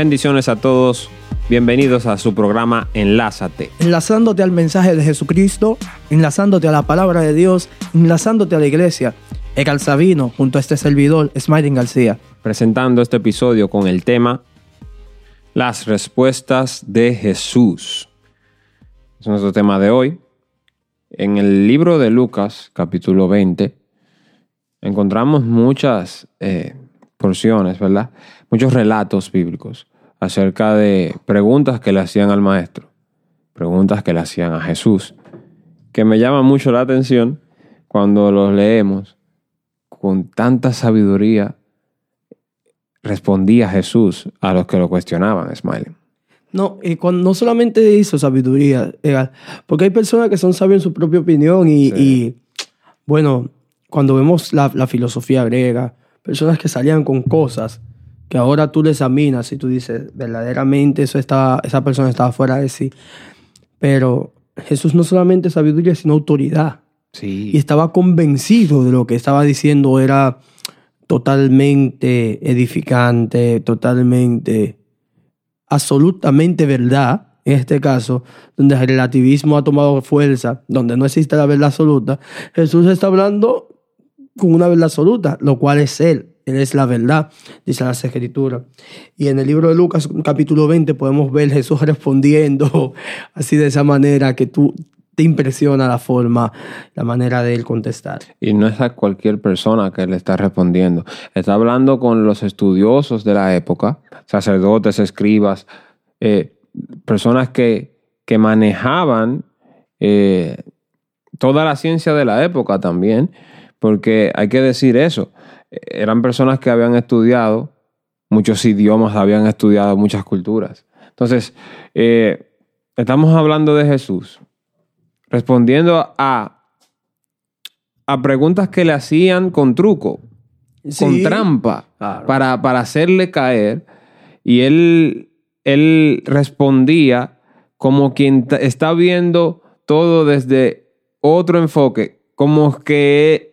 Bendiciones a todos. Bienvenidos a su programa Enlázate. Enlazándote al mensaje de Jesucristo, enlazándote a la palabra de Dios, enlazándote a la iglesia. Egal Sabino, junto a este servidor, Smiling García. Presentando este episodio con el tema Las respuestas de Jesús. Es nuestro tema de hoy. En el libro de Lucas, capítulo 20, encontramos muchas eh, porciones, ¿verdad? Muchos relatos bíblicos acerca de preguntas que le hacían al maestro, preguntas que le hacían a Jesús, que me llama mucho la atención cuando los leemos con tanta sabiduría respondía Jesús a los que lo cuestionaban, Smiley. No, y cuando, no solamente hizo sabiduría, porque hay personas que son sabias en su propia opinión y, bueno, cuando vemos la, filosofía griega, personas que salían con cosas que ahora tú le examinas y tú dices, verdaderamente eso estaba, esa persona estaba fuera de sí. Pero Jesús no solamente sabiduría, sino autoridad. Sí. Y estaba convencido de lo que estaba diciendo era totalmente edificante, totalmente, absolutamente verdad. En este caso, donde el relativismo ha tomado fuerza, donde no existe la verdad absoluta, Jesús está hablando con una verdad absoluta, lo cual es Él. Es la verdad, dice las escrituras. Y en el libro de Lucas, capítulo 20, podemos ver Jesús respondiendo así de esa manera que tú te impresiona la forma, la manera de él contestar. Y no es a cualquier persona que le está respondiendo. Está hablando con los estudiosos de la época, sacerdotes, escribas, eh, personas que, que manejaban eh, toda la ciencia de la época también, porque hay que decir eso eran personas que habían estudiado muchos idiomas, habían estudiado muchas culturas. Entonces, eh, estamos hablando de Jesús, respondiendo a, a preguntas que le hacían con truco, con trampa, para, para, hacerle caer. Y él, él respondía como quien está viendo todo desde otro enfoque, como que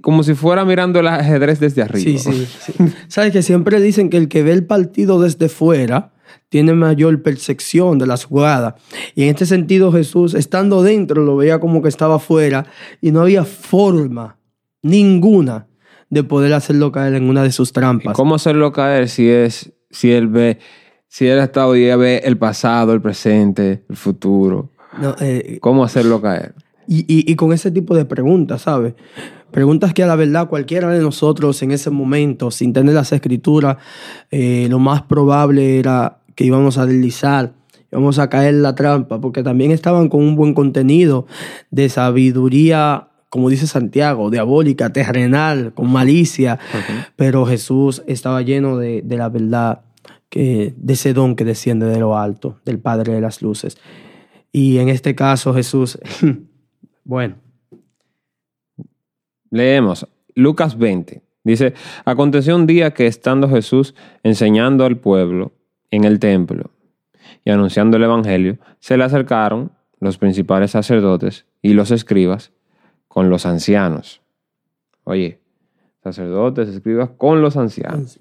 como si fuera mirando el ajedrez desde arriba. Sí, sí, sí. Sabes que siempre dicen que el que ve el partido desde fuera tiene mayor percepción de las jugadas. Y en este sentido Jesús, estando dentro, lo veía como que estaba fuera y no había forma ninguna de poder hacerlo caer en una de sus trampas. ¿Cómo hacerlo caer si es si él ve si él está hoy ve el pasado, el presente, el futuro? Eh, ¿Cómo hacerlo caer? Y, y, y, con ese tipo de preguntas, ¿sabes? Preguntas que a la verdad cualquiera de nosotros en ese momento, sin tener las escrituras, eh, lo más probable era que íbamos a deslizar, íbamos a caer en la trampa, porque también estaban con un buen contenido de sabiduría, como dice Santiago, diabólica, terrenal, con malicia, pero Jesús estaba lleno de, de la verdad, que, de ese don que desciende de lo alto, del Padre de las Luces. Y en este caso Jesús, bueno, Leemos Lucas 20. Dice, aconteció un día que estando Jesús enseñando al pueblo en el templo y anunciando el Evangelio, se le acercaron los principales sacerdotes y los escribas con los ancianos. Oye, sacerdotes, escribas con los ancianos.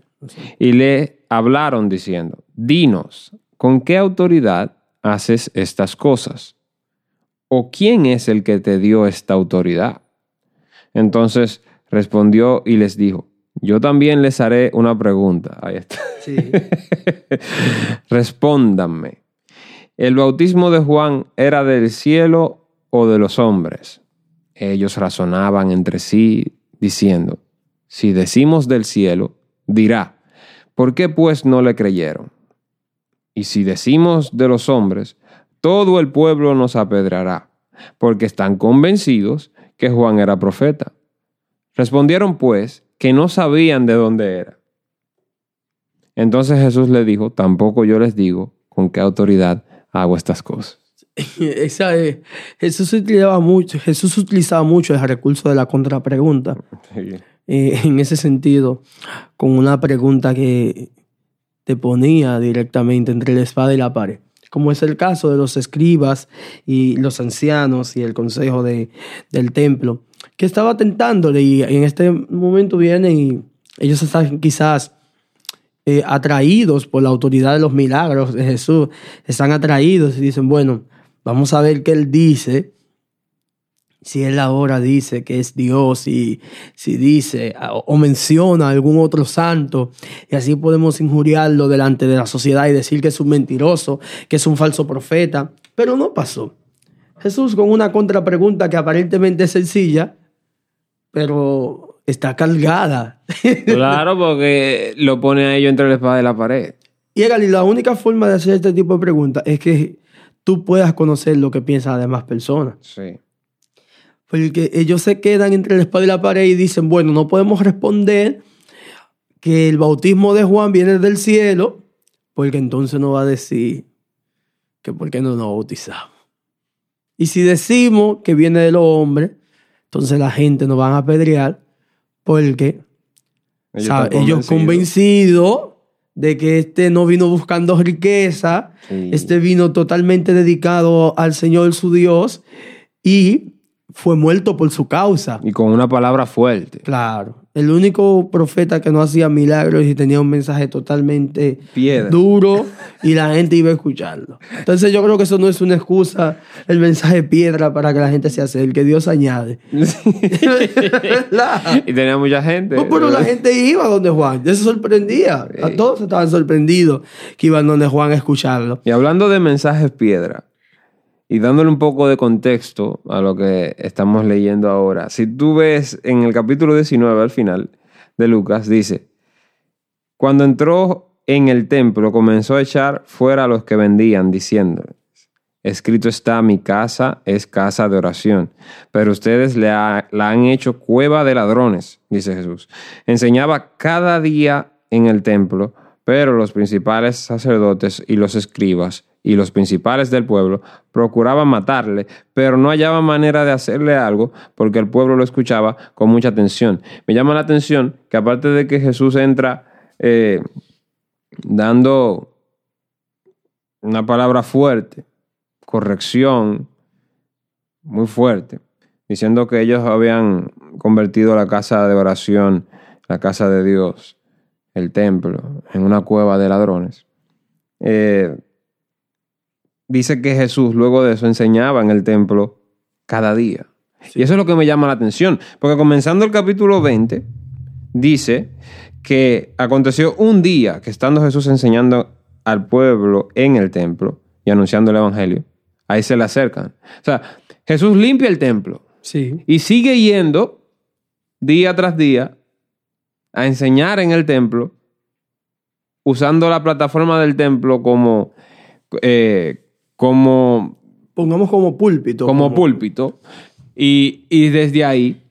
Y le hablaron diciendo, dinos, ¿con qué autoridad haces estas cosas? ¿O quién es el que te dio esta autoridad? Entonces respondió y les dijo, yo también les haré una pregunta. Ahí está. Sí. Respóndanme. ¿El bautismo de Juan era del cielo o de los hombres? Ellos razonaban entre sí diciendo, si decimos del cielo, dirá, ¿por qué pues no le creyeron? Y si decimos de los hombres, todo el pueblo nos apedrará, porque están convencidos que Juan era profeta. Respondieron pues que no sabían de dónde era. Entonces Jesús le dijo, tampoco yo les digo con qué autoridad hago estas cosas. Jesús, utilizaba mucho, Jesús utilizaba mucho el recurso de la contrapregunta. Eh, en ese sentido, con una pregunta que te ponía directamente entre la espada y la pared como es el caso de los escribas y los ancianos y el consejo de, del templo, que estaba tentándole y en este momento vienen y ellos están quizás eh, atraídos por la autoridad de los milagros de Jesús, están atraídos y dicen, bueno, vamos a ver qué Él dice. Si Él ahora dice que es Dios y si dice o menciona a algún otro santo y así podemos injuriarlo delante de la sociedad y decir que es un mentiroso, que es un falso profeta. Pero no pasó. Jesús con una contrapregunta que aparentemente es sencilla, pero está cargada. Claro, porque lo pone a ellos entre la espada y la pared. Y la única forma de hacer este tipo de preguntas es que tú puedas conocer lo que piensan las demás personas. Sí. Porque ellos se quedan entre la espada y la pared y dicen, bueno, no podemos responder que el bautismo de Juan viene del cielo, porque entonces nos va a decir que por qué no nos bautizamos. Y si decimos que viene de los hombres, entonces la gente nos van a apedrear porque ellos, convencidos. de que este no vino buscando riqueza, este vino totalmente dedicado al Señor su Dios y fue muerto por su causa. Y con una palabra fuerte. Claro. El único profeta que no hacía milagros y tenía un mensaje totalmente duro y la gente iba a escucharlo. Entonces yo creo que eso no es una excusa, el mensaje piedra para que la gente se hace, el que Dios añade. y tenía mucha gente. pero la gente iba donde Juan, se sorprendía. A todos estaban sorprendidos que iban donde Juan a escucharlo. Y hablando de mensajes piedra, y dándole un poco de contexto a lo que estamos leyendo ahora, si tú ves en el capítulo 19 al final de Lucas, dice, cuando entró en el templo comenzó a echar fuera a los que vendían, diciéndoles, escrito está, mi casa es casa de oración, pero ustedes la han hecho cueva de ladrones, dice Jesús. Enseñaba cada día en el templo, pero los principales sacerdotes y los escribas y los principales del pueblo procuraban matarle, pero no hallaban manera de hacerle algo porque el pueblo lo escuchaba con mucha atención. Me llama la atención que aparte de que Jesús entra eh, dando una palabra fuerte, corrección muy fuerte, diciendo que ellos habían convertido la casa de oración, la casa de Dios, el templo, en una cueva de ladrones. Eh, dice que Jesús luego de eso enseñaba en el templo cada día. Y eso es lo que me llama la atención, porque comenzando el capítulo 20, dice que aconteció un día que estando Jesús enseñando al pueblo en el templo y anunciando el Evangelio, ahí se le acercan. O sea, Jesús limpia el templo sí. y sigue yendo día tras día a enseñar en el templo, usando la plataforma del templo como, eh, como... Pongamos como púlpito. Como, púlpito. Y, y desde ahí,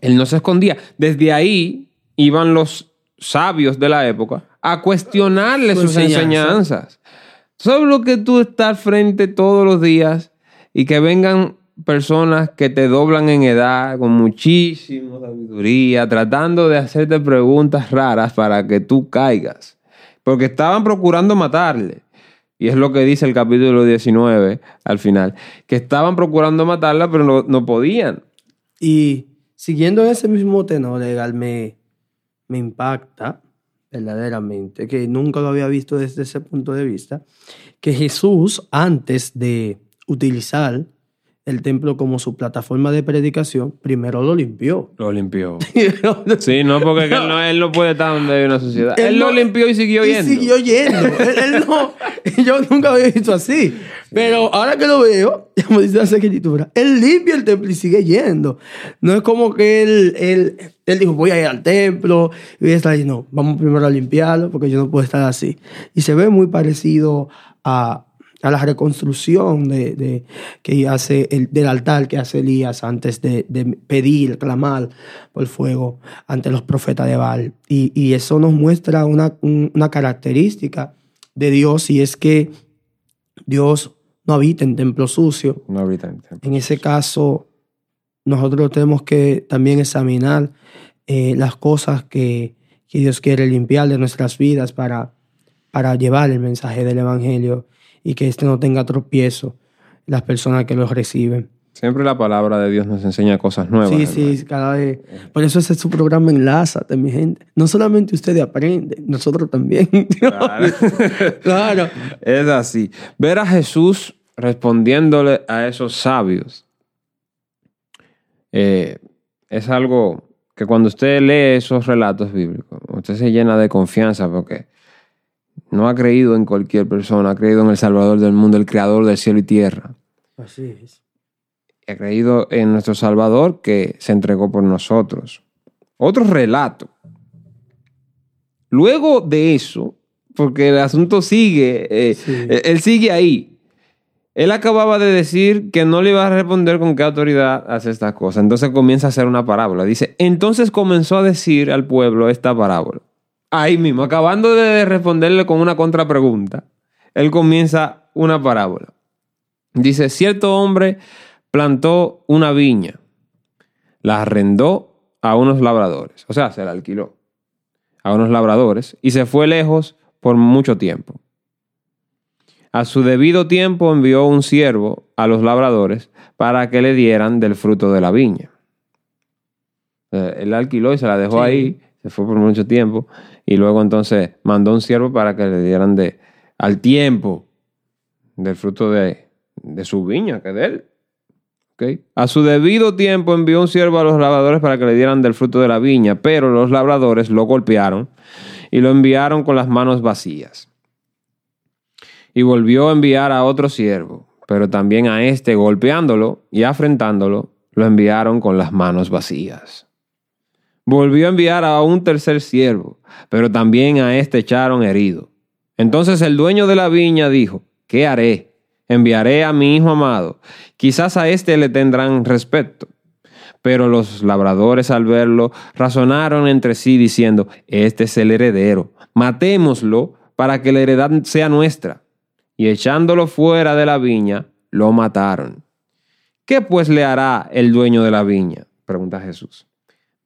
él no se escondía. Desde ahí iban los sabios de la época a cuestionarle sus enseñanzas. Solo lo que tú estás frente todos los días y que vengan personas que te doblan en edad con muchísima sabiduría, tratando de hacerte preguntas raras para que tú caigas. Porque estaban procurando matarle. Y es lo que dice el capítulo 19 al final, que estaban procurando matarla, pero no, podían. Y siguiendo ese mismo tenor legal, me, me impacta verdaderamente, que nunca lo había visto desde ese punto de vista, que Jesús, antes de utilizar el templo como su plataforma de predicación, primero lo limpió. Lo limpió. sí, no, porque él no, puede estar donde hay una sociedad. Él, lo limpió y siguió yendo. Y siguió yendo. él, no, yo nunca había visto así. Pero ahora que lo veo, como dice la escritura, él limpia el templo y sigue yendo. No es como que él, él, él dijo, voy a ir al templo y voy a estar ahí. No, vamos primero a limpiarlo porque yo no puedo estar así. Y se ve muy parecido a, a la reconstrucción de, que hace el, del altar que hace Elías antes de, pedir, clamar por el fuego ante los profetas de Baal. Y, eso nos muestra una, una, característica de Dios y es que Dios no habita en templo sucio. No habita en templo. En ese caso, nosotros tenemos que también examinar eh, las cosas que, que Dios quiere limpiar de nuestras vidas para, para llevar el mensaje del Evangelio y que este no tenga tropiezo las personas que los reciben. Siempre la palabra de Dios nos enseña cosas nuevas. Sí, hermano. sí, cada vez. Por eso ese es su programa Enlázate, mi gente. No solamente ustedes aprenden, nosotros también. Claro. claro. Es así. Ver a Jesús respondiéndole a esos sabios eh, es algo que cuando usted lee esos relatos bíblicos, usted se llena de confianza porque no ha creído en cualquier persona, ha creído en el Salvador del mundo, el Creador del cielo y tierra. Así es. Ha creído en nuestro Salvador que se entregó por nosotros. Otro relato. Luego de eso, porque el asunto sigue, eh, Sí. eh, él sigue ahí. Él acababa de decir que no le iba a responder con qué autoridad hace estas cosas. Entonces comienza a hacer una parábola. Dice, entonces comenzó a decir al pueblo esta parábola. Ahí mismo, acabando de responderle con una contrapregunta, él comienza una parábola. Dice, cierto hombre plantó una viña, la arrendó a unos labradores, o sea, se la alquiló a unos labradores y se fue lejos por mucho tiempo. A su debido tiempo envió un siervo a los labradores para que le dieran del fruto de la viña. Él la alquiló y se la dejó Sí. ahí, fue por mucho tiempo y luego entonces mandó un siervo para que le dieran de, al tiempo del fruto de, su viña, que de él. ¿Ok? A su debido tiempo envió un siervo a los labradores para que le dieran del fruto de la viña, pero los labradores lo golpearon y lo enviaron con las manos vacías. Y volvió a enviar a otro siervo, pero también a este, golpeándolo y afrentándolo, lo enviaron con las manos vacías. Volvió a enviar a un tercer siervo, pero también a este echaron herido. Entonces el dueño de la viña dijo, ¿qué haré? Enviaré a mi hijo amado. Quizás a éste le tendrán respeto. Pero los labradores al verlo razonaron entre sí diciendo, este es el heredero, matémoslo para que la heredad sea nuestra. Y echándolo fuera de la viña, lo mataron. ¿Qué pues le hará el dueño de la viña? Pregunta Jesús.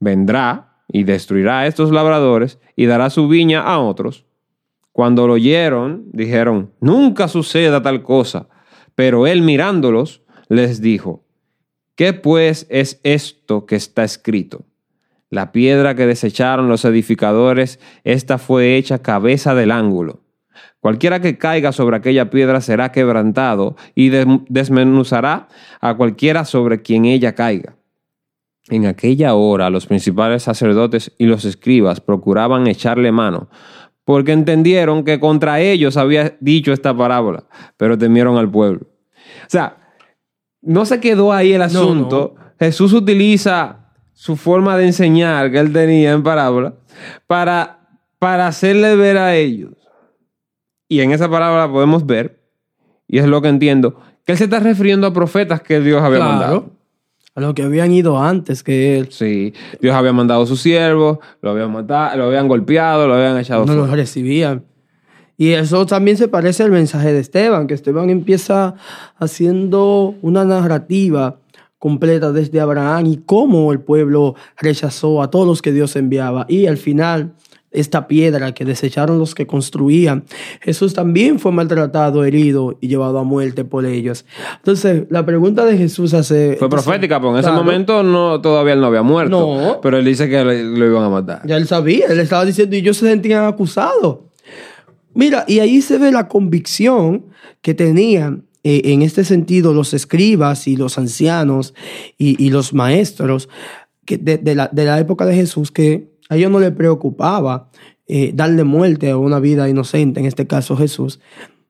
Vendrá y destruirá a estos labradores y dará su viña a otros. Cuando lo oyeron, dijeron, nunca suceda tal cosa. Pero él mirándolos, les dijo, ¿qué pues es esto que está escrito? La piedra que desecharon los edificadores, esta fue hecha cabeza del ángulo. Cualquiera que caiga sobre aquella piedra será quebrantado y des- desmenuzará a cualquiera sobre quien ella caiga. En aquella hora los principales sacerdotes y los escribas procuraban echarle mano, porque entendieron que contra ellos había dicho esta parábola, pero temieron al pueblo. O sea, no se quedó ahí el asunto. Jesús utiliza su forma de enseñar que él tenía en parábola para, para hacerle ver a ellos. Y en esa parábola podemos ver, y es lo que entiendo, que él se está refiriendo a profetas que Dios había mandado. A los que habían ido antes que él. Sí, Dios había mandado a sus siervos, lo habían matado, lo habían golpeado, lo habían echado no fuera. los recibían. Y eso también se parece al mensaje de Esteban, que Esteban empieza haciendo una narrativa completa desde Abraham y cómo el pueblo rechazó a todos los que Dios enviaba. Y al final, esta piedra que desecharon los que construían, Jesús también fue maltratado, herido y llevado a muerte por ellos. Entonces, la pregunta de Jesús hace... Fue profética, porque en ese momento no, todavía él no había muerto. No. Pero él dice que le- lo iban a matar. Ya él sabía, él estaba diciendo y ellos se sentían acusados. Mira, y ahí se ve la convicción que tenían eh, en este sentido los escribas y los ancianos y, y los maestros que de, de la, de la época de Jesús, que a ellos no les preocupaba eh, darle muerte a una vida inocente, en este caso Jesús.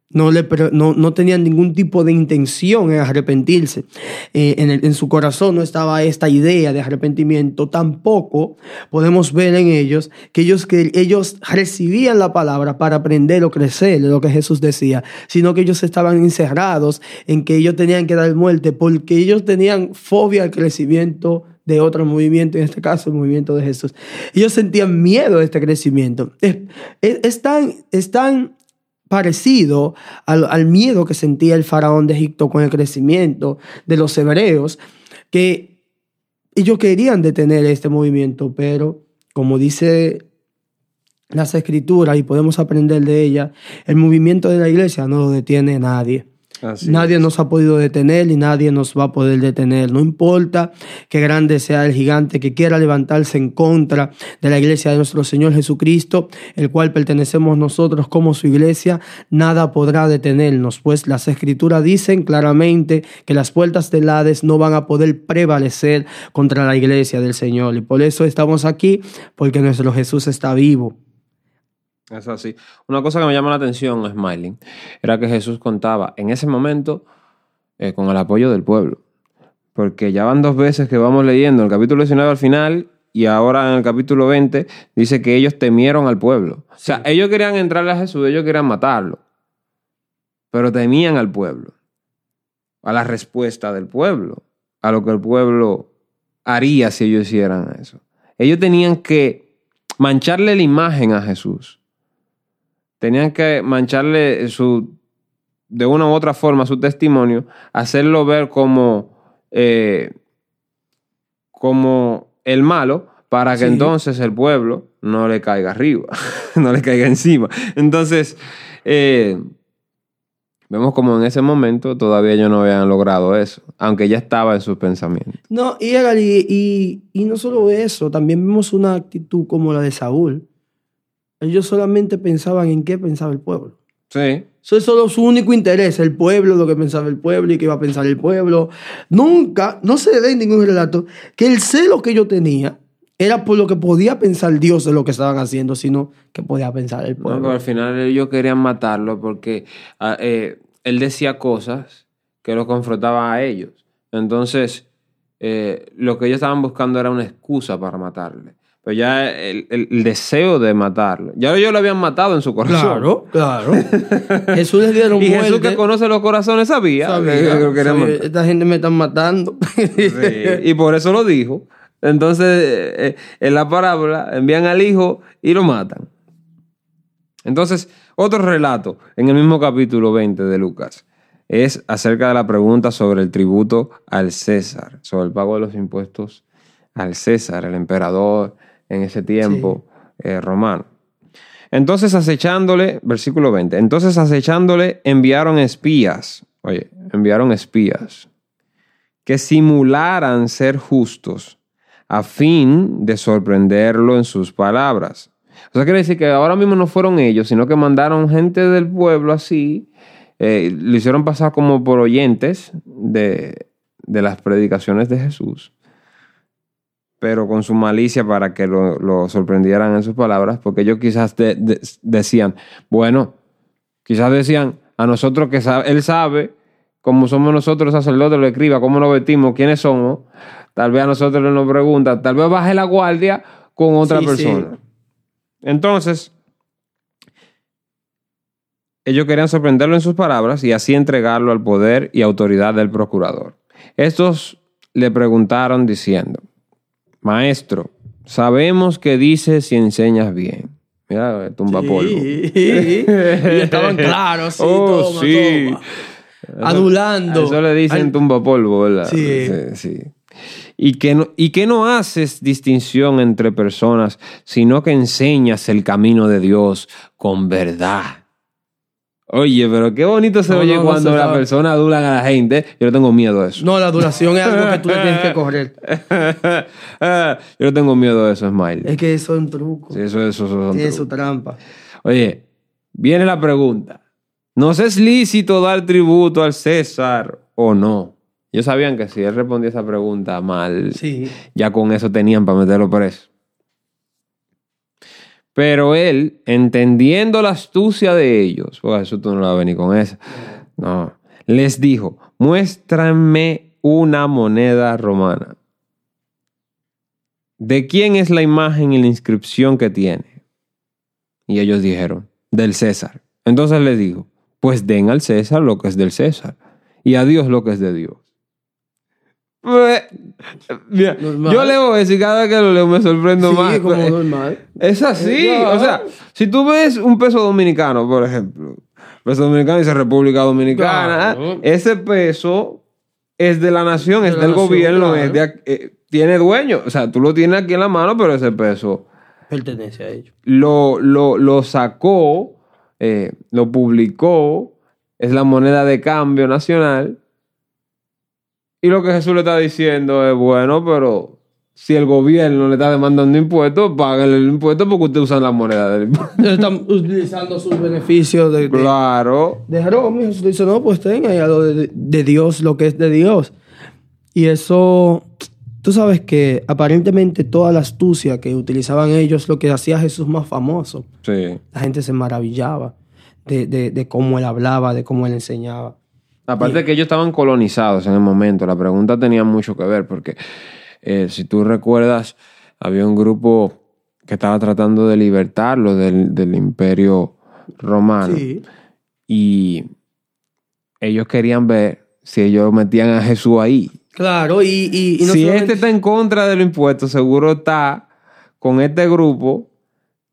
No, le, no, no tenían ningún tipo de intención en arrepentirse. Eh, en, su corazón no estaba esta idea de arrepentimiento. Tampoco podemos ver en ellos que ellos, que ellos recibían la palabra para aprender o crecer lo que Jesús decía, sino que ellos estaban encerrados en que ellos tenían que dar muerte porque ellos tenían fobia al crecimiento de otro movimiento, en este caso el movimiento de Jesús. Ellos sentían miedo a este crecimiento. Es, es- tan, es tan parecido al, al miedo que sentía el faraón de Egipto con el crecimiento de los hebreos, que ellos querían detener este movimiento, pero como dice las escrituras y podemos aprender de ella, el movimiento de la iglesia no lo detiene nadie. Así nadie nos ha podido detener y nadie nos va a poder detener. No importa que grande sea el gigante que quiera levantarse en contra de la iglesia de nuestro Señor Jesucristo, el cual pertenecemos nosotros como su iglesia, nada podrá detenernos, pues las escrituras dicen claramente que las puertas del Hades no van a poder prevalecer contra la iglesia del Señor. Y por eso estamos aquí, porque nuestro Jesús está vivo. Es así. Una cosa que me llama la atención, Smiling, era que Jesús contaba en ese momento eh, con el apoyo del pueblo. Porque ya van dos veces que vamos leyendo el capítulo 19 al final y ahora en el capítulo 20 dice que ellos temieron al pueblo. O sea, ellos querían entrarle a Jesús, ellos querían matarlo. Pero temían al pueblo, a la respuesta del pueblo, a lo que el pueblo haría si ellos hicieran eso. Ellos tenían que mancharle la imagen a Jesús tenían que mancharle su, de una u otra forma su testimonio, hacerlo ver como, eh, como el malo, para que Sí. entonces el pueblo no le caiga arriba, no le caiga encima. Entonces, eh, vemos como en ese momento todavía ellos no habían logrado eso, aunque ya estaba en sus pensamientos. No, y, y, y, y no solo eso, también vemos una actitud como la de Saúl. Ellos solamente pensaban en qué pensaba el pueblo. Sí, Eso es solo su único interés, el pueblo, lo que pensaba el pueblo y qué iba a pensar el pueblo. Nunca, no se ve en ningún relato que el celo que yo tenía era por lo que podía pensar Dios de lo que estaban haciendo, sino que podía pensar el No, pueblo. pero al final ellos querían matarlo porque ah, eh, él decía cosas que lo confrontaban a ellos. Entonces, eh, lo que ellos estaban buscando era una excusa para matarle. Pero ya el, el- el deseo de matarlo. Ya ellos lo habían matado en su corazón. Claro, claro. Jesús les dieron Y Jesús muerte. que conoce los corazones sabía, Sabía, que- sabía. Esta gente me están matando. Sí, y por eso lo dijo. Entonces, eh, eh, en la parábola, envían al hijo y lo matan. Entonces, otro relato en el mismo capítulo 20 de Lucas es acerca de la pregunta sobre el tributo al César, sobre el pago de los impuestos al César, el emperador en ese tiempo eh, romano. Entonces acechándole, versículo 20, entonces acechándole enviaron espías, oye, enviaron espías que simularan ser justos a fin de sorprenderlo en sus palabras. O sea, quiere decir que ahora mismo no fueron ellos, sino que mandaron gente del pueblo así, eh, lo hicieron pasar como por oyentes de, de las predicaciones de Jesús, pero con su malicia para que lo, lo sorprendieran en sus palabras, porque ellos quizás de- de- decían, bueno, quizás decían, a nosotros que sabe- él sabe, como somos nosotros los sacerdotes, lo escriba, cómo nos vestimos, quiénes somos, tal vez a nosotros nos pregunta, tal vez baje la guardia con otra Sí, sí. persona. Entonces, ellos querían sorprenderlo en sus palabras y así entregarlo al poder y autoridad del procurador. Estos le preguntaron diciendo, Maestro, sabemos que dices y enseñas bien. Mira, tumba polvo. Sí, y estaban claros, sí, Oh, toma, sí. toma. Adulando. Eso le dicen Al- tumba polvo, ¿verdad? Sí. sí. Y que, no, y que no haces distinción entre personas, sino que enseñas el camino de Dios con verdad. Oye, pero qué bonito se No, oye no, no cuando se las sabe. personas adulan a la gente. Yo no tengo miedo de eso. No, la duración es algo que tú le tienes que correr. Yo no tengo miedo de eso, Smile. Es que eso es un truco. Sí, eso, eso, eso Tiene trucos. su trampa. Oye, viene la pregunta. ¿Nos es lícito dar tributo al César o no? Ellos sabían que si él respondía esa pregunta mal, Sí. ya con eso tenían para meterlo preso. Pero él, entendiendo la astucia de ellos, porque eso tú no vas a venir con esa, no, les dijo, muéstranme una moneda romana. ¿De quién es la imagen y la inscripción que tiene? Y ellos dijeron, del César. Entonces les dijo, pues den al César lo que es del César y a Dios lo que es de Dios. Mira, Normal. yo leo eso y cada vez que lo leo me sorprendo Sí, más. como Pues, normal. Es así. Ya. O sea, si tú ves un peso dominicano, por ejemplo, peso dominicano dice República Dominicana, Claro. ese peso es de la nación, De es la del nación, gobierno, claro. es de ac- eh, tiene dueño. O sea, tú lo tienes aquí en la mano, pero ese peso Pertenece a ellos. lo, lo, lo sacó, eh, lo publicó es la moneda de cambio nacional. Y lo que Jesús le está diciendo es, bueno, pero si el gobierno le está demandando impuestos, págale el impuesto porque ustedes usan la moneda del impuesto. Están utilizando sus beneficios de, de, Claro. de Jerome. Jesús dice, no, pues tenga ya lo de, de Dios, lo que es de Dios. Y eso, tú sabes que aparentemente toda la astucia que utilizaban ellos, lo que hacía a Jesús más famoso. Sí. La gente se maravillaba de, de, de cómo él hablaba, de cómo él enseñaba. Aparte de que ellos estaban colonizados en el momento, la pregunta tenía mucho que ver porque eh, si tú recuerdas, había un grupo que estaba tratando de libertarlo del, del imperio romano Sí. y ellos querían ver si ellos metían a Jesús ahí. Claro, y, y, y no si solamente- este está en contra de los impuestos, seguro está con este grupo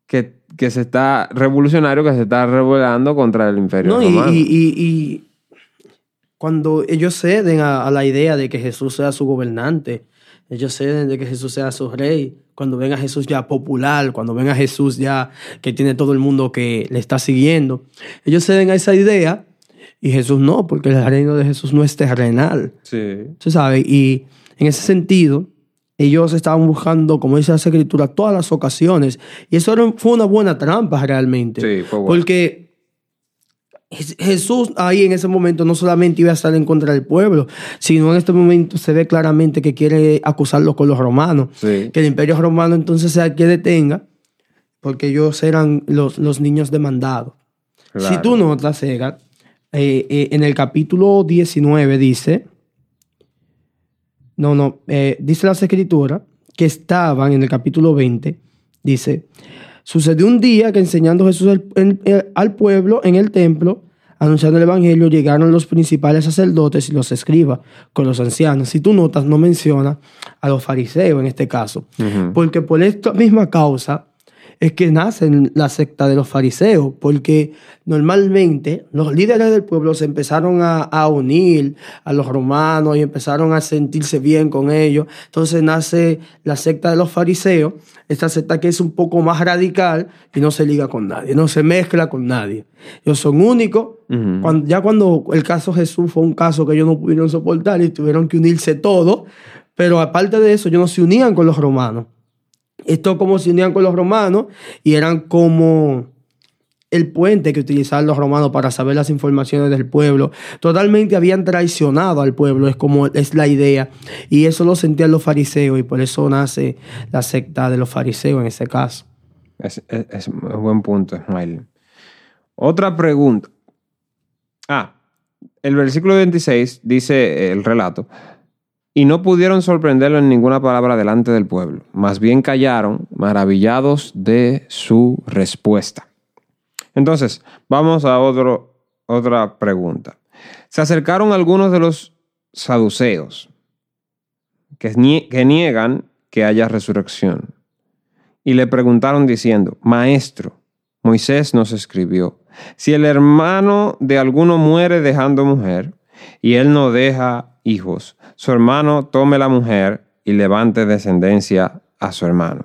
que, que se está revolucionario, que se está rebelando contra el imperio No, romano. y cuando ellos ceden a, a la idea de que Jesús sea su gobernante, ellos ceden de que Jesús sea su rey, cuando ven a Jesús ya popular, cuando ven a Jesús ya que tiene todo el mundo que le está siguiendo, ellos ceden a esa idea y Jesús no, porque el reino de Jesús no es terrenal. Sí. ¿Se sabe? Y en ese sentido, ellos estaban buscando, como dice la escritura, todas las ocasiones. Y eso era- fue una buena trampa realmente. Sí, fue bueno. Porque Jesús ahí en ese momento no solamente iba a estar en contra del pueblo, sino en este momento se ve claramente que quiere acusarlo con los romanos. Sí. Que el imperio romano entonces sea que detenga, porque ellos eran los, los niños demandados. Claro. Si tú notas, Sega, eh, eh, en el capítulo 19 dice, no, no, eh, dice las escrituras que estaban en el capítulo 20, dice, sucedió un día que enseñando Jesús en- eh, al pueblo en el templo, anunciando el evangelio, llegaron los principales sacerdotes y los escribas con los ancianos. Si tú notas, no menciona a los fariseos en este caso, porque por esta misma causa es que nace la secta de los fariseos, porque normalmente los líderes del pueblo se empezaron a, a unir a los romanos y empezaron a sentirse bien con ellos. Entonces nace la secta de los fariseos, esta secta que es un poco más radical y no se liga con nadie, no se mezcla con nadie. Ellos son únicos. Cuando- ya cuando el caso Jesús fue un caso que ellos no pudieron soportar y tuvieron que unirse todos, pero aparte de eso, ellos no se unían con los romanos. Esto como se unían con los romanos y eran como el puente que utilizaban los romanos para saber las informaciones del pueblo. Totalmente habían traicionado al pueblo, es como es la idea. Y eso lo sentían los fariseos y por eso nace la secta de los fariseos en ese caso. Es, es- un buen punto, Ismael. Otra pregunta. Ah, el versículo 26 dice el relato. Y no pudieron sorprenderlo en ninguna palabra delante del pueblo. Más bien callaron, maravillados de su respuesta. Entonces, vamos a otro, otra pregunta. Se acercaron algunos de los saduceos que, que niegan que haya resurrección y le preguntaron diciendo, Maestro, Moisés nos escribió, si el hermano de alguno muere dejando mujer y él no deja hijos, su hermano tome la mujer y levante descendencia a su hermano.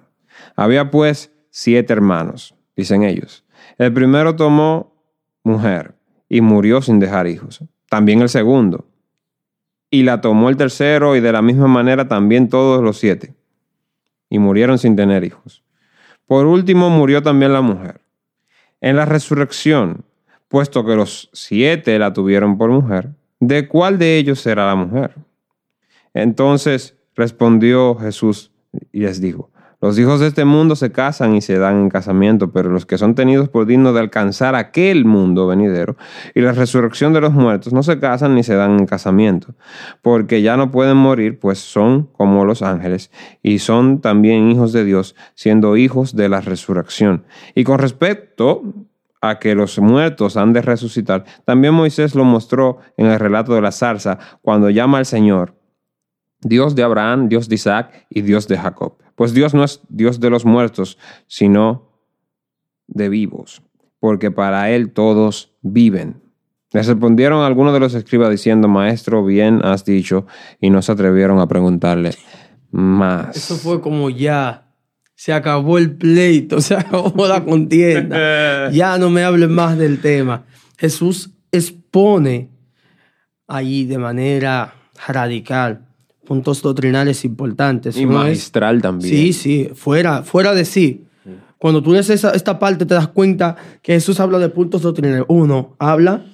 Había pues siete hermanos, dicen ellos. El primero tomó mujer y murió sin dejar hijos. También el segundo. Y la tomó el tercero y de la misma manera también todos los siete. Y murieron sin tener hijos. Por último murió también la mujer. En la resurrección, puesto que los siete la tuvieron por mujer, ¿de cuál de ellos será la mujer? Entonces respondió Jesús y les dijo, los hijos de este mundo se casan y se dan en casamiento, pero los que son tenidos por dignos de alcanzar aquel mundo venidero y la resurrección de los muertos no se casan ni se dan en casamiento, porque ya no pueden morir, pues son como los ángeles y son también hijos de Dios, siendo hijos de la resurrección. Y con respecto a que los muertos han de resucitar, también Moisés lo mostró en el relato de la zarza, cuando llama al Señor Dios de Abraham, Dios de Isaac y Dios de Jacob. Pues Dios no es Dios de los muertos, sino de vivos, porque para Él todos viven. Le respondieron algunos de los escribas diciendo, Maestro, bien has dicho, y no se atrevieron a preguntarle más. Eso fue como ya. Se acabó el pleito, se acabó la contienda. Ya no me hablen más del tema. Jesús expone ahí de manera radical puntos doctrinales importantes. Y Uno es- magistral también. Sí, sí, fuera, fuera de sí. Cuando tú lees esa- esta parte te das cuenta que Jesús habla de puntos doctrinales. Uno, habla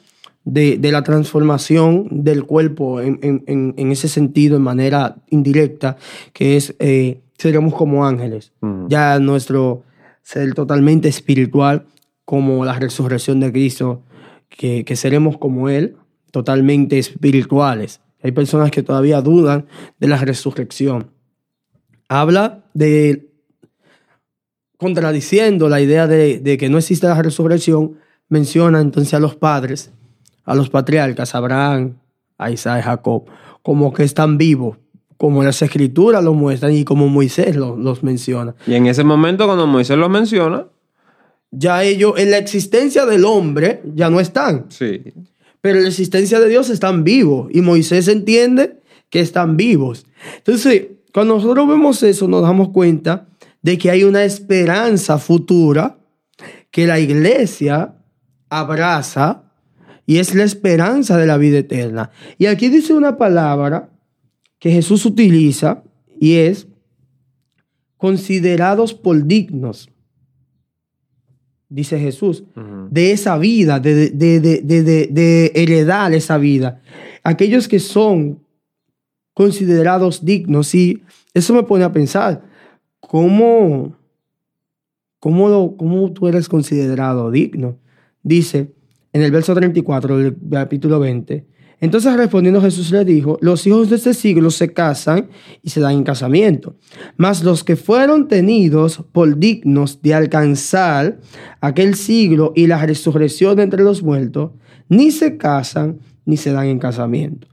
de, de la transformación del cuerpo en, en- en- ese sentido, en manera indirecta, que es, eh, seríamos como ángeles. Ujú. Ya nuestro ser totalmente espiritual, como la resurrección de Cristo, que, que seremos como Él, totalmente espirituales. Hay personas que todavía dudan de la resurrección habla de contradiciendo la idea de, de que no existe la resurrección, menciona entonces a los padres, a los patriarcas, Abraham, a Isaac Jacob, como que están vivos, como las escrituras lo muestran y como Moisés lo- los menciona. Y en ese momento, cuando Moisés lo menciona, Ya ellos en la existencia del hombre ya no están, sí. Pero la existencia de Dios están vivos y Moisés entiende que están vivos. Entonces, cuando nosotros vemos eso, nos damos cuenta de que hay una esperanza futura que la iglesia abraza y es la esperanza de la vida eterna. Y aquí dice una palabra que Jesús utiliza y es considerados por dignos, dice Jesús de esa vida, de, de, de, de, de- de heredar esa vida. Aquellos que son considerados dignos, y eso me pone a pensar, ¿cómo, cómo, lo- cómo tú eres considerado digno? Dice en el verso 34 del capítulo 20, entonces respondiendo Jesús le dijo, los hijos de este siglo se casan y se dan en casamiento, mas los que fueron tenidos por dignos de alcanzar aquel siglo y la resurrección entre los muertos, ni se casan ni se dan en casamiento.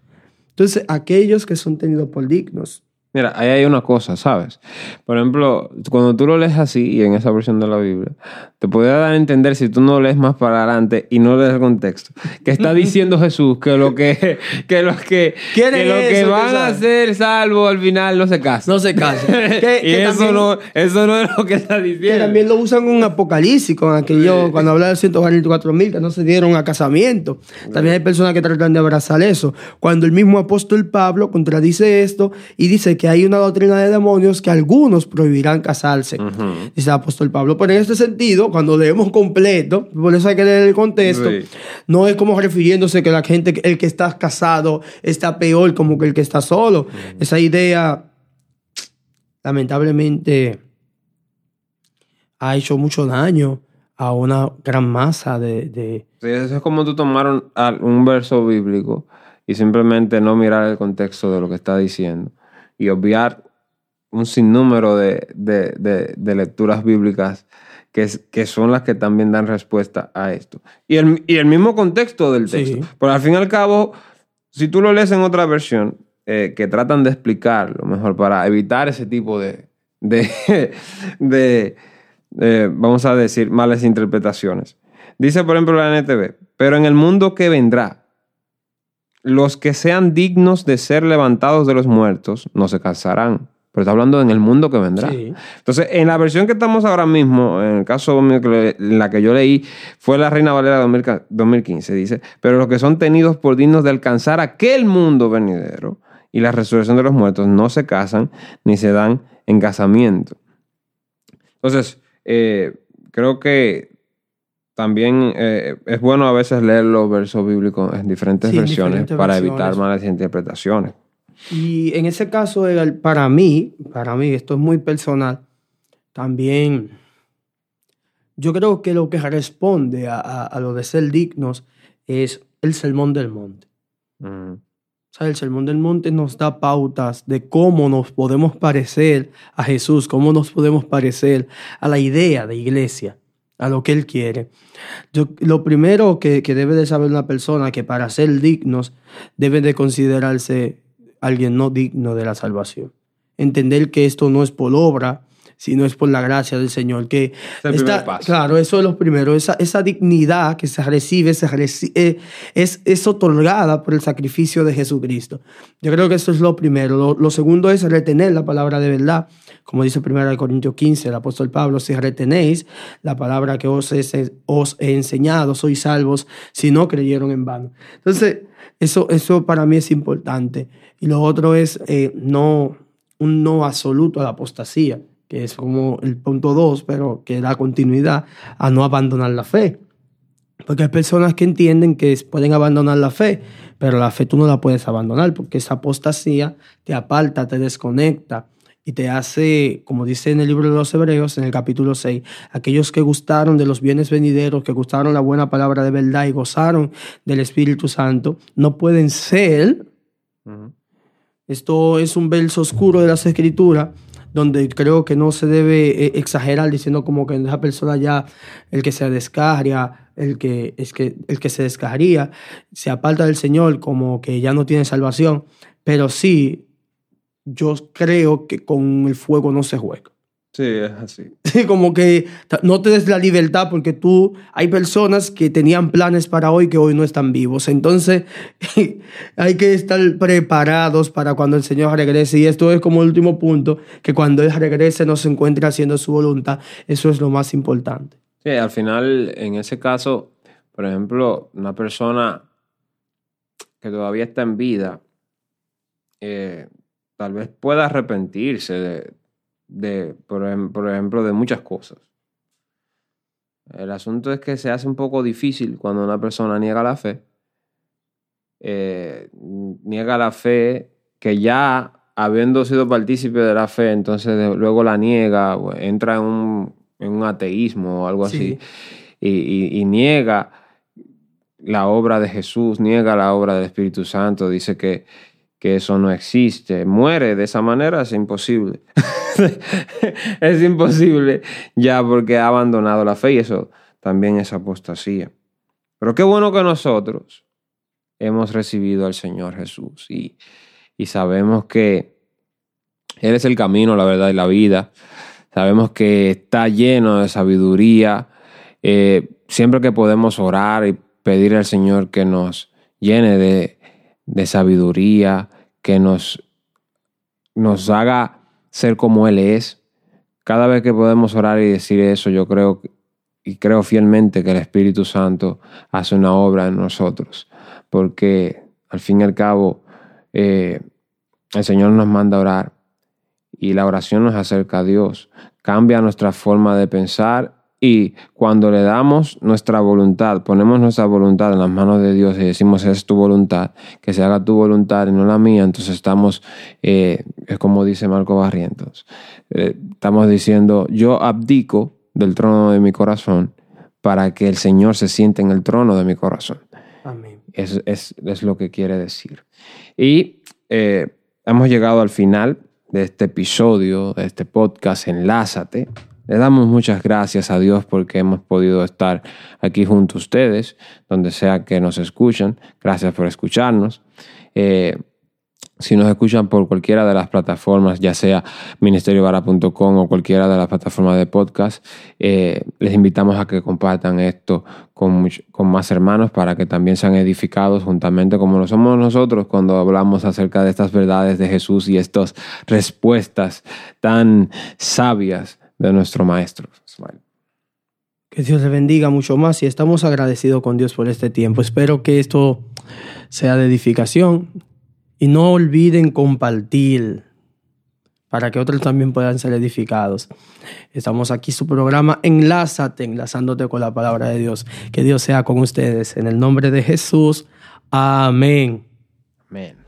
Entonces, aquellos que son tenidos por dignos, Mira, ahí hay una cosa, ¿sabes? Por ejemplo, cuando tú lo lees así y en esa versión de la Biblia, te puede dar a entender si tú no lees más para adelante y no lees el contexto, que está diciendo Jesús que lo que, que los que, que, los que eso, van a ser salvos al final no se casan. no se casan. Y eso también- no, eso no es lo que está que diciendo. también lo usan con Apocalipsis, con aquello, cuando habla de 144 mil que no se dieron a casamiento. También hay personas que tratan de abrazar eso. Cuando el mismo apóstol Pablo contradice esto y dice que hay una doctrina de demonios que algunos prohibirán casarse. Dice el apóstol Pablo. Pero en este sentido, cuando leemos completo, por eso hay que leer el contexto, Sí. no es como refiriéndose que la gente, el que está casado está peor como que el que está solo. Esa idea, lamentablemente, ha hecho mucho daño a una gran masa de... de- Sí, eso es como tú tomaron al- un verso bíblico y simplemente no mirar el contexto de lo que está diciendo y obviar un sinnúmero de, de- de- de lecturas bíblicas que, es- que son las que también dan respuesta a esto. Y el, y el mismo contexto del Sí. texto. Pero al fin y al cabo, si tú lo lees en otra versión, eh, que tratan de explicarlo mejor para evitar ese tipo de, de, de, eh, vamos a decir, malas interpretaciones. Dice, por ejemplo, la NTV, pero en el mundo que vendrá, los que sean dignos de ser levantados de los muertos no se casarán. Pero está hablando en el mundo que vendrá. Sí. Entonces, en la versión que estamos ahora mismo, en el caso mío, la que yo leí, fue la Reina Valera 2000 2015, dice, pero los que son tenidos por dignos de alcanzar aquel mundo venidero y la resurrección de los muertos no se casan ni se dan en casamiento. Entonces, eh, creo que también eh, es bueno a veces leer los versos bíblicos en diferentes Sí, versiones diferentes para versiones. evitar malas interpretaciones. Y en ese caso, para mí, para mí, esto es muy personal, también yo creo que lo que responde a, a- a lo de ser dignos es el sermón del monte. Mm. O sea, el sermón del monte nos da pautas de cómo nos podemos parecer a Jesús, cómo nos podemos parecer a la idea de iglesia, a lo que Él quiere. Yo, lo primero que, que debe de saber una persona que para ser dignos debe de considerarse alguien no digno de la salvación. Entender que esto no es por obra, sino es por la gracia del Señor. Que Es está-. Claro, eso es lo primero. Esa, esa dignidad que se recibe, se reci- eh, es, es otorgada por el sacrificio de Jesucristo. Yo creo que eso es lo primero. Lo, lo segundo es retener la palabra de verdad. Como dice 1 Corintios 15, el apóstol Pablo, si retenéis la palabra que os, he- enseñado, sois salvos si no creyeron en vano. Entonces, eso, eso para mí es importante. Y lo otro es eh, no, un no absoluto a la apostasía, que es como el punto dos, pero que da continuidad a no abandonar la fe. Porque hay personas que entienden que pueden abandonar la fe, pero la fe tú no la puedes abandonar porque esa apostasía te aparta, te desconecta y te hace, como dice en el libro de los Hebreos, en el capítulo 6, aquellos que gustaron de los bienes venideros, que gustaron la buena palabra de verdad y gozaron del Espíritu Santo, no pueden ser esto es un verso oscuro de las escrituras donde creo que no se debe eh, exagerar diciendo como que esa persona ya, el que se descarria, el que, es que, el que se descarría, se aparta del Señor como que ya no tiene salvación. Pero sí, yo creo que con el fuego no se juega. Sí, es así. Sí, como que no te des la libertad porque tú, hay personas que tenían planes para hoy que hoy no están vivos. Entonces, hay que estar preparados para cuando el Señor regrese. Y esto es como el último punto, que cuando Él regrese nos encuentre haciendo su voluntad. Eso es lo más importante. Sí, al final, en ese caso, por ejemplo, una persona que todavía está en vida, eh, tal vez pueda arrepentirse de, de, por, ejem- por ejemplo, de muchas cosas. El asunto es que se hace un poco difícil cuando una persona niega la fe. Eh, niega la fe que ya habiendo sido partícipe de la fe, entonces de- luego la niega, entra en un, en un ateísmo o algo así, Sí. y, y- y niega la obra de Jesús, niega la obra del Espíritu Santo, dice que, que eso no existe, muere de esa manera, es imposible. es imposible ya porque ha abandonado la fe y eso también es apostasía. Pero qué bueno que nosotros hemos recibido al Señor Jesús y, y sabemos que Él es el camino, la verdad y la vida. Sabemos que está lleno de sabiduría. Eh, siempre que podemos orar y pedir al Señor que nos llene de, de sabiduría, que nos, nos haga ser como Él es. Cada vez que podemos orar y decir eso, yo creo y creo fielmente que el Espíritu Santo hace una obra en nosotros, porque al fin y al cabo eh, el Señor nos manda a orar y la oración nos acerca a Dios, cambia nuestra forma de pensar y cuando le damos nuestra voluntad, ponemos nuestra voluntad en las manos de Dios y decimos es tu voluntad, que se haga tu voluntad y no la mía, entonces estamos, eh, es como dice Marco Barrientos, eh, estamos diciendo yo abdico del trono de mi corazón para que el Señor se siente en el trono de mi corazón. Amén. Es, es, es lo que quiere decir. Y eh, hemos llegado al final de este episodio, de este podcast, Enlázate. Le damos muchas gracias a Dios porque hemos podido estar aquí junto a ustedes, donde sea que nos escuchan. Gracias por escucharnos. Eh, si nos escuchan por cualquiera de las plataformas, ya sea ministeriovara.com o cualquiera de las plataformas de podcast, eh, les invitamos a que compartan esto con, más hermanos para que también sean edificados juntamente como lo somos nosotros cuando hablamos acerca de estas verdades de Jesús y estas respuestas tan sabias de nuestro Maestro. Que Dios le bendiga mucho más y estamos agradecidos con Dios por este tiempo. Espero que esto sea de edificación y no olviden compartir para que otros también puedan ser edificados. Estamos aquí su programa Enlázate, enlazándote con la palabra de Dios. Que Dios sea con ustedes. En el nombre de Jesús. Amén. Amén.